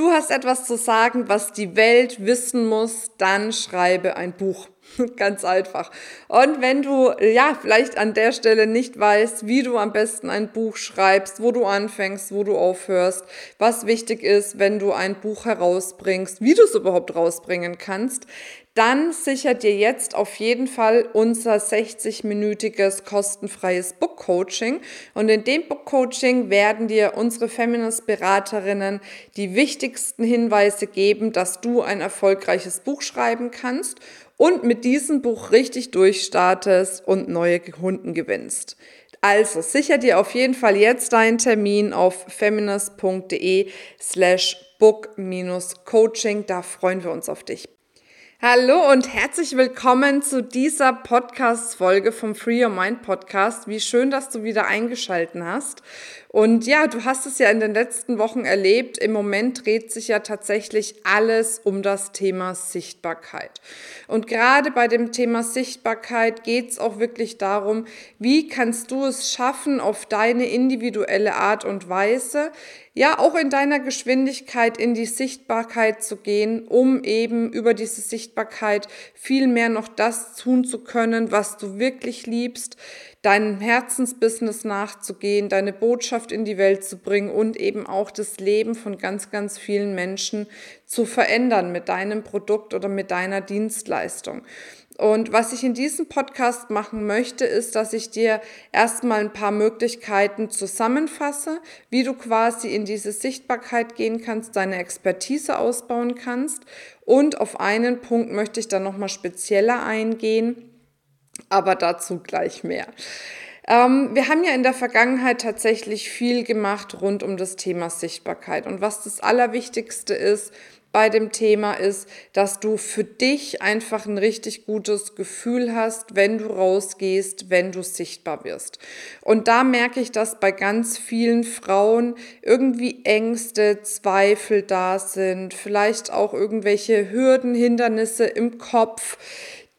Du hast etwas zu sagen, was die Welt wissen muss, dann schreibe ein Buch. Ganz einfach. Und wenn du ja vielleicht an der Stelle nicht weißt, wie du am besten ein Buch schreibst, wo du anfängst, wo du aufhörst, was wichtig ist, wenn du ein Buch herausbringst, wie du es überhaupt rausbringen kannst, dann sichert dir jetzt auf jeden Fall unser 60-minütiges kostenfreies Book Coaching. Und in dem Book Coaching werden dir unsere Feminist-Beraterinnen die wichtigsten Hinweise geben, dass du ein erfolgreiches Buch schreiben kannst und mit diesem Buch richtig durchstartest und neue Kunden gewinnst. Also sicher dir auf jeden Fall jetzt deinen Termin auf feminist.de slash book-coaching. Da freuen wir uns auf dich. Hallo und herzlich willkommen zu dieser Podcast-Folge vom Free Your Mind Podcast. Wie schön, dass du wieder eingeschalten hast. Und ja, du hast es ja in den letzten Wochen erlebt. Im Moment dreht sich ja tatsächlich alles um das Thema Sichtbarkeit. Und gerade bei dem Thema Sichtbarkeit geht es auch wirklich darum, wie kannst du es schaffen, auf deine individuelle Art und Weise ja auch in deiner Geschwindigkeit in die Sichtbarkeit zu gehen, um eben über diese Sichtbarkeit viel mehr noch das tun zu können, was du wirklich liebst, deinem Herzensbusiness nachzugehen, deine Botschaft in die Welt zu bringen und eben auch das Leben von ganz, ganz vielen Menschen zu verändern mit deinem Produkt oder mit deiner Dienstleistung. Und was ich in diesem Podcast machen möchte, ist, dass ich dir erstmal ein paar Möglichkeiten zusammenfasse, wie du quasi in diese Sichtbarkeit gehen kannst, deine Expertise ausbauen kannst. Und auf einen Punkt möchte ich dann nochmal spezieller eingehen, aber dazu gleich mehr. Ähm, wir haben ja in der Vergangenheit tatsächlich viel gemacht rund um das Thema Sichtbarkeit. Und was das Allerwichtigste ist, bei dem Thema ist, dass du für dich einfach ein richtig gutes Gefühl hast, wenn du rausgehst, wenn du sichtbar wirst. Und da merke ich, dass bei ganz vielen Frauen irgendwie Ängste, Zweifel da sind, vielleicht auch irgendwelche Hürden, Hindernisse im Kopf,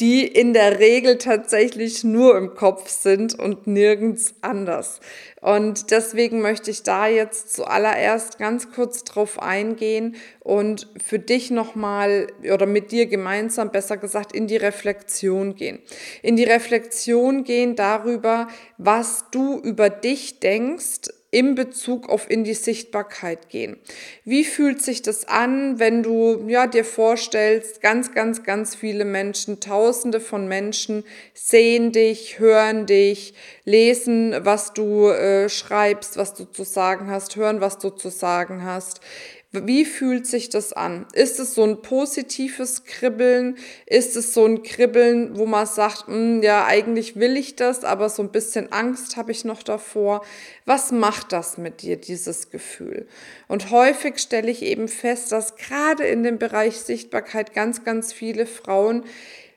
die in der Regel tatsächlich nur im Kopf sind und nirgends anders. Und deswegen möchte ich da jetzt zuallererst ganz kurz drauf eingehen und für dich nochmal oder mit dir gemeinsam, besser gesagt, in die Reflexion gehen. In die Reflexion gehen darüber, was du über dich denkst, im Bezug auf in die Sichtbarkeit gehen. Wie fühlt sich das an, wenn du ja, dir vorstellst, ganz, ganz, ganz viele Menschen, tausende von Menschen sehen dich, hören dich, lesen, was du äh, schreibst, was du zu sagen hast, hören, was du zu sagen hast. Wie fühlt sich das an? Ist es so ein positives Kribbeln? Ist es so ein Kribbeln, wo man sagt, hm, ja, eigentlich will ich das, aber so ein bisschen Angst habe ich noch davor? Was macht das mit dir, dieses Gefühl? Und häufig stelle ich eben fest, dass gerade in dem Bereich Sichtbarkeit ganz, ganz viele Frauen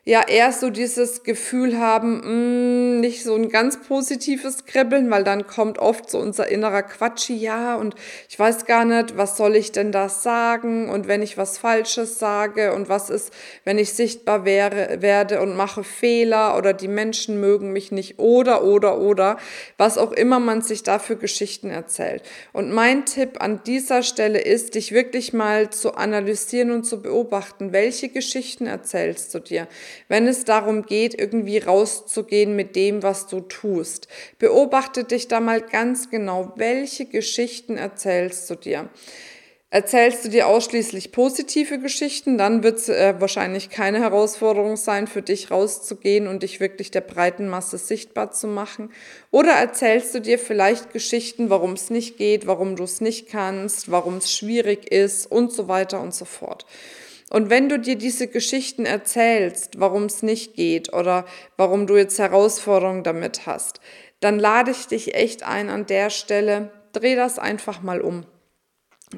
ja erst so dieses Gefühl haben, mh, mm, nicht so ein ganz positives Kribbeln, weil dann kommt oft so unser innerer Quatschi, ja, und ich weiß gar nicht, was soll ich denn da sagen und wenn ich was Falsches sage und was ist, wenn ich sichtbar wäre, werde und mache Fehler oder die Menschen mögen mich nicht oder, oder, oder, was auch immer man sich da für Geschichten erzählt. Und mein Tipp an dieser Stelle ist, dich wirklich mal zu analysieren und zu beobachten, welche Geschichten erzählst du dir? Wenn es darum geht, irgendwie rauszugehen mit dem, was du tust. Beobachte dich da mal ganz genau, welche Geschichten erzählst du dir. Erzählst du dir ausschließlich positive Geschichten, dann wird es äh, wahrscheinlich keine Herausforderung sein, für dich rauszugehen und dich wirklich der breiten Masse sichtbar zu machen. Oder erzählst du dir vielleicht Geschichten, warum es nicht geht, warum du es nicht kannst, warum es schwierig ist und so weiter und so fort. Und wenn du dir diese Geschichten erzählst, warum es nicht geht oder warum du jetzt Herausforderungen damit hast, dann lade ich dich echt ein an der Stelle, dreh das einfach mal um.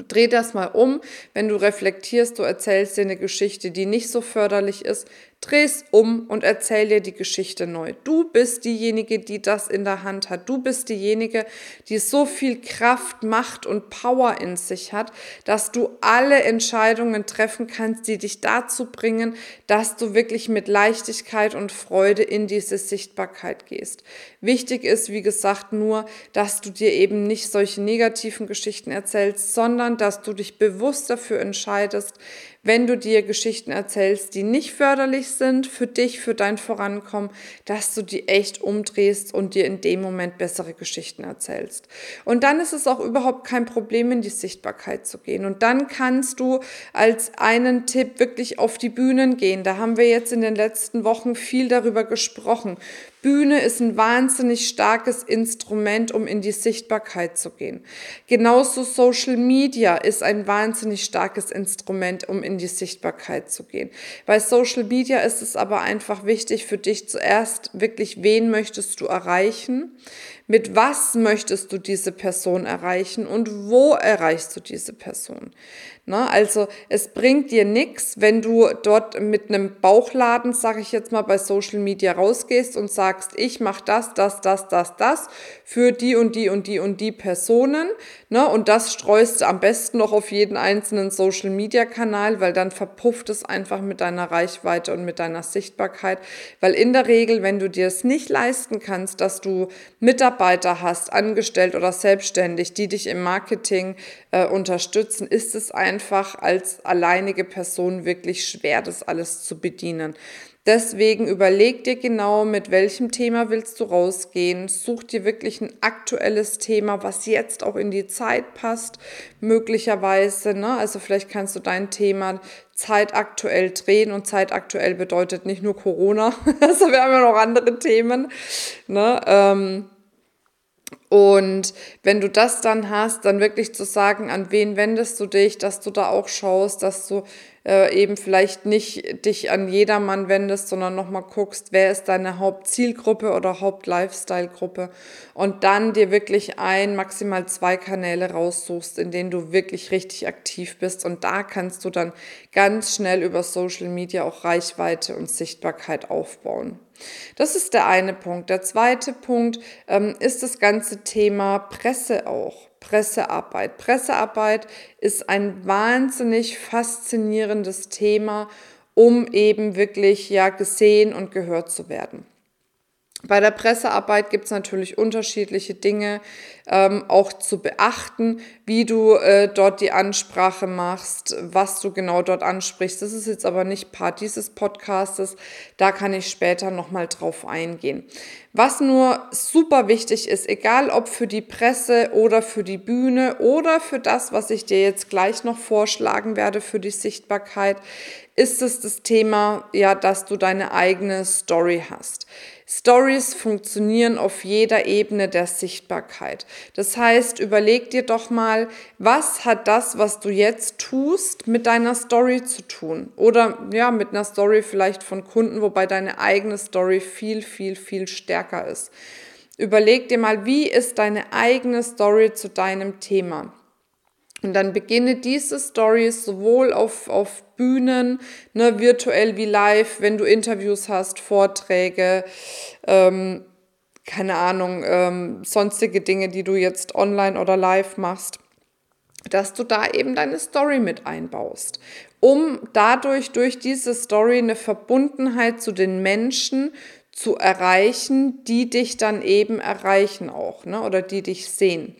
Dreh das mal um, wenn du reflektierst, du erzählst dir eine Geschichte, die nicht so förderlich ist, Dreh's um und erzähl dir die Geschichte neu. Du bist diejenige, die das in der Hand hat. Du bist diejenige, die so viel Kraft, Macht und Power in sich hat, dass du alle Entscheidungen treffen kannst, die dich dazu bringen, dass du wirklich mit Leichtigkeit und Freude in diese Sichtbarkeit gehst. Wichtig ist, wie gesagt, nur, dass du dir eben nicht solche negativen Geschichten erzählst, sondern dass du dich bewusst dafür entscheidest, wenn du dir Geschichten erzählst, die nicht förderlich sind für dich, für dein Vorankommen, dass du die echt umdrehst und dir in dem Moment bessere Geschichten erzählst. Und dann ist es auch überhaupt kein Problem, in die Sichtbarkeit zu gehen. Und dann kannst du als einen Tipp wirklich auf die Bühnen gehen. Da haben wir jetzt in den letzten Wochen viel darüber gesprochen. Bühne ist ein wahnsinnig starkes Instrument, um in die Sichtbarkeit zu gehen. Genauso Social Media ist ein wahnsinnig starkes Instrument, um in die Sichtbarkeit zu gehen. Bei Social Media ist es aber einfach wichtig für dich zuerst wirklich, wen möchtest du erreichen? Mit was möchtest du diese Person erreichen und wo erreichst du diese Person? Na, also es bringt dir nichts, wenn du dort mit einem Bauchladen, sage ich jetzt mal, bei Social Media rausgehst und sagst, ich mache das, das, das, das, das für die und die und die und die Personen. Ne? Und das streust du am besten noch auf jeden einzelnen Social Media Kanal, weil dann verpufft es einfach mit deiner Reichweite und mit deiner Sichtbarkeit. Weil in der Regel, wenn du dir es nicht leisten kannst, dass du Mitarbeiter hast, angestellt oder selbstständig, die dich im Marketing äh, unterstützen, ist es einfach als alleinige Person wirklich schwer, das alles zu bedienen. Deswegen überleg dir genau, mit welchem Thema willst du rausgehen. Such dir wirklich ein aktuelles Thema, was jetzt auch in die Zeit passt, möglicherweise. Ne? Also vielleicht kannst du dein Thema zeitaktuell drehen und zeitaktuell bedeutet nicht nur Corona. also wir haben ja noch andere Themen. Ne? Ähm, und wenn du das dann hast, dann wirklich zu sagen, an wen wendest du dich, dass du da auch schaust, dass du äh, eben vielleicht nicht dich an jedermann wendest, sondern nochmal guckst, wer ist deine Hauptzielgruppe oder Haupt-Lifestyle-Gruppe und dann dir wirklich ein, maximal zwei Kanäle raussuchst, in denen du wirklich richtig aktiv bist und da kannst du dann ganz schnell über Social Media auch Reichweite und Sichtbarkeit aufbauen. Das ist der eine Punkt. Der zweite Punkt ähm, ist das ganze Thema Presse auch. Pressearbeit. Pressearbeit ist ein wahnsinnig faszinierendes Thema, um eben wirklich ja gesehen und gehört zu werden. Bei der Pressearbeit gibt es natürlich unterschiedliche Dinge ähm, auch zu beachten, wie du äh, dort die Ansprache machst, was du genau dort ansprichst. Das ist jetzt aber nicht Part dieses Podcastes, da kann ich später nochmal drauf eingehen. Was nur super wichtig ist, egal ob für die Presse oder für die Bühne oder für das, was ich dir jetzt gleich noch vorschlagen werde für die Sichtbarkeit, ist es das Thema, ja, dass du deine eigene Story hast. Stories funktionieren auf jeder Ebene der Sichtbarkeit. Das heißt, überleg dir doch mal, was hat das, was du jetzt tust, mit deiner Story zu tun? Oder ja, mit einer Story vielleicht von Kunden, wobei deine eigene Story viel, viel, viel stärker ist. Überleg dir mal, wie ist deine eigene Story zu deinem Thema? Und dann beginne diese Stories sowohl auf, auf Bühnen, ne, virtuell wie live, wenn du Interviews hast, Vorträge, ähm, keine Ahnung, ähm, sonstige Dinge, die du jetzt online oder live machst, dass du da eben deine Story mit einbaust, um dadurch durch diese Story eine Verbundenheit zu den Menschen zu erreichen, die dich dann eben erreichen auch, ne, oder die dich sehen.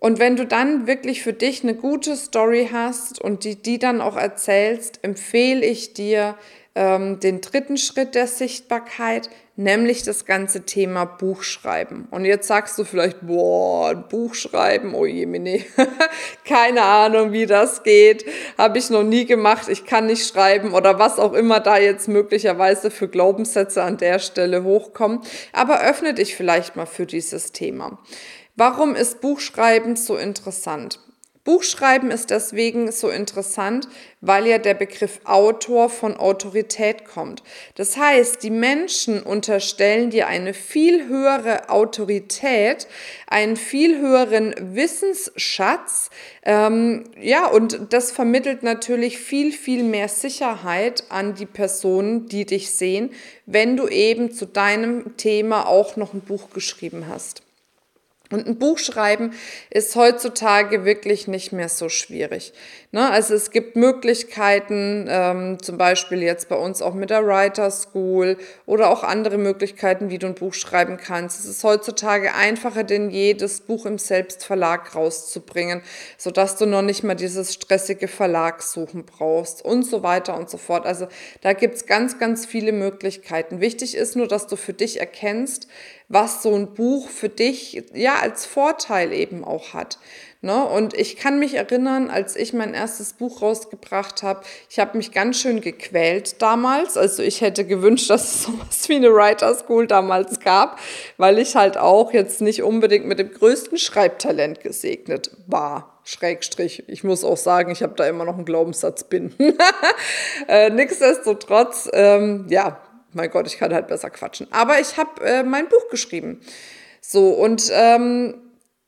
Und wenn du dann wirklich für dich eine gute Story hast und die, die dann auch erzählst, empfehle ich dir ähm, den dritten Schritt der Sichtbarkeit, nämlich das ganze Thema Buchschreiben. Und jetzt sagst du vielleicht, boah, Buchschreiben, oh je, nee. keine Ahnung, wie das geht, habe ich noch nie gemacht, ich kann nicht schreiben oder was auch immer da jetzt möglicherweise für Glaubenssätze an der Stelle hochkommen. Aber öffne dich vielleicht mal für dieses Thema. Warum ist Buchschreiben so interessant? Buchschreiben ist deswegen so interessant, weil ja der Begriff Autor von Autorität kommt. Das heißt, die Menschen unterstellen dir eine viel höhere Autorität, einen viel höheren Wissensschatz, ähm, ja, und das vermittelt natürlich viel, viel mehr Sicherheit an die Personen, die dich sehen, wenn du eben zu deinem Thema auch noch ein Buch geschrieben hast. Und ein Buch schreiben ist heutzutage wirklich nicht mehr so schwierig. Ne? Also es gibt Möglichkeiten, ähm, zum Beispiel jetzt bei uns auch mit der Writer School oder auch andere Möglichkeiten, wie du ein Buch schreiben kannst. Es ist heutzutage einfacher denn je, das Buch im Selbstverlag rauszubringen, sodass du noch nicht mal dieses stressige Verlagssuchen brauchst und so weiter und so fort. Also da gibt's ganz, ganz viele Möglichkeiten. Wichtig ist nur, dass du für dich erkennst, was so ein Buch für dich ja als Vorteil eben auch hat. Ne? Und ich kann mich erinnern, als ich mein erstes Buch rausgebracht habe, ich habe mich ganz schön gequält damals. Also ich hätte gewünscht, dass es sowas wie eine Writer School damals gab, weil ich halt auch jetzt nicht unbedingt mit dem größten Schreibtalent gesegnet war. Schrägstrich. Ich muss auch sagen, ich habe da immer noch einen Glaubenssatz bin. äh, nichtsdestotrotz, ähm, ja, mein Gott, ich kann halt besser quatschen. Aber ich habe äh, mein Buch geschrieben. So, und ähm,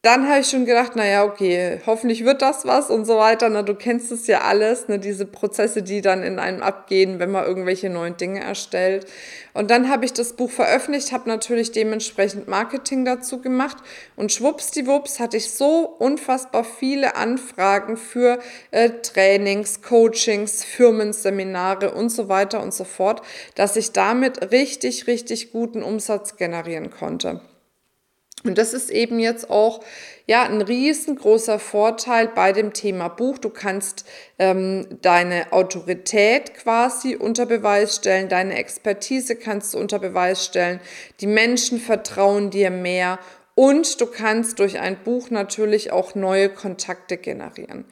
dann habe ich schon gedacht, naja, okay, hoffentlich wird das was und so weiter. Na, du kennst es ja alles, ne, diese Prozesse, die dann in einem abgehen, wenn man irgendwelche neuen Dinge erstellt. Und dann habe ich das Buch veröffentlicht, habe natürlich dementsprechend Marketing dazu gemacht und schwuppsdiwupps hatte ich so unfassbar viele Anfragen für äh, Trainings, Coachings, Firmenseminare und so weiter und so fort, dass ich damit richtig, richtig guten Umsatz generieren konnte. Und das ist eben jetzt auch ja ein riesengroßer Vorteil bei dem Thema Buch. Du kannst ähm, deine Autorität quasi unter Beweis stellen, deine Expertise kannst du unter Beweis stellen. Die Menschen vertrauen dir mehr und du kannst durch ein Buch natürlich auch neue Kontakte generieren.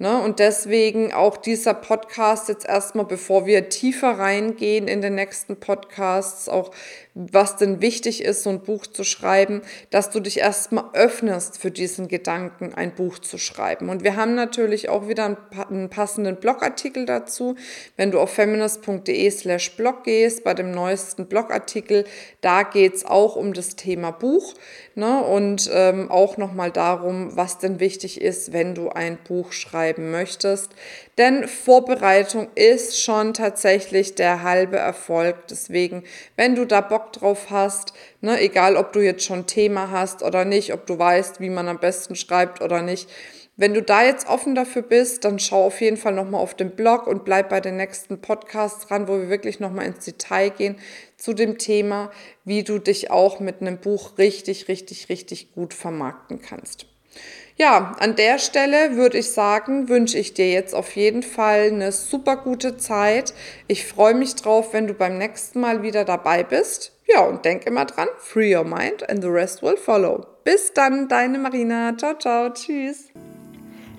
Ne? Und deswegen auch dieser Podcast jetzt erstmal, bevor wir tiefer reingehen in den nächsten Podcasts, auch was denn wichtig ist, so ein Buch zu schreiben, dass du dich erstmal öffnest für diesen Gedanken, ein Buch zu schreiben. Und wir haben natürlich auch wieder einen passenden Blogartikel dazu. Wenn du auf feminist.de slash blog gehst, bei dem neuesten Blogartikel, da geht's auch um das Thema Buch ne? und ähm, auch nochmal darum, was denn wichtig ist, wenn du ein Buch schreiben möchtest. Denn Vorbereitung ist schon tatsächlich der halbe Erfolg. Deswegen, wenn du da Bock drauf hast, ne, egal ob du jetzt schon Thema hast oder nicht, ob du weißt, wie man am besten schreibt oder nicht, wenn du da jetzt offen dafür bist, dann schau auf jeden Fall nochmal auf den Blog und bleib bei den nächsten Podcasts dran, wo wir wirklich nochmal ins Detail gehen zu dem Thema, wie du dich auch mit einem Buch richtig, richtig, richtig gut vermarkten kannst. Ja, an der Stelle würde ich sagen, wünsche ich dir jetzt auf jeden Fall eine super gute Zeit. Ich freue mich drauf, wenn du beim nächsten Mal wieder dabei bist. Ja, und denk immer dran, free your mind and the rest will follow. Bis dann, deine Marina. Ciao, ciao, tschüss.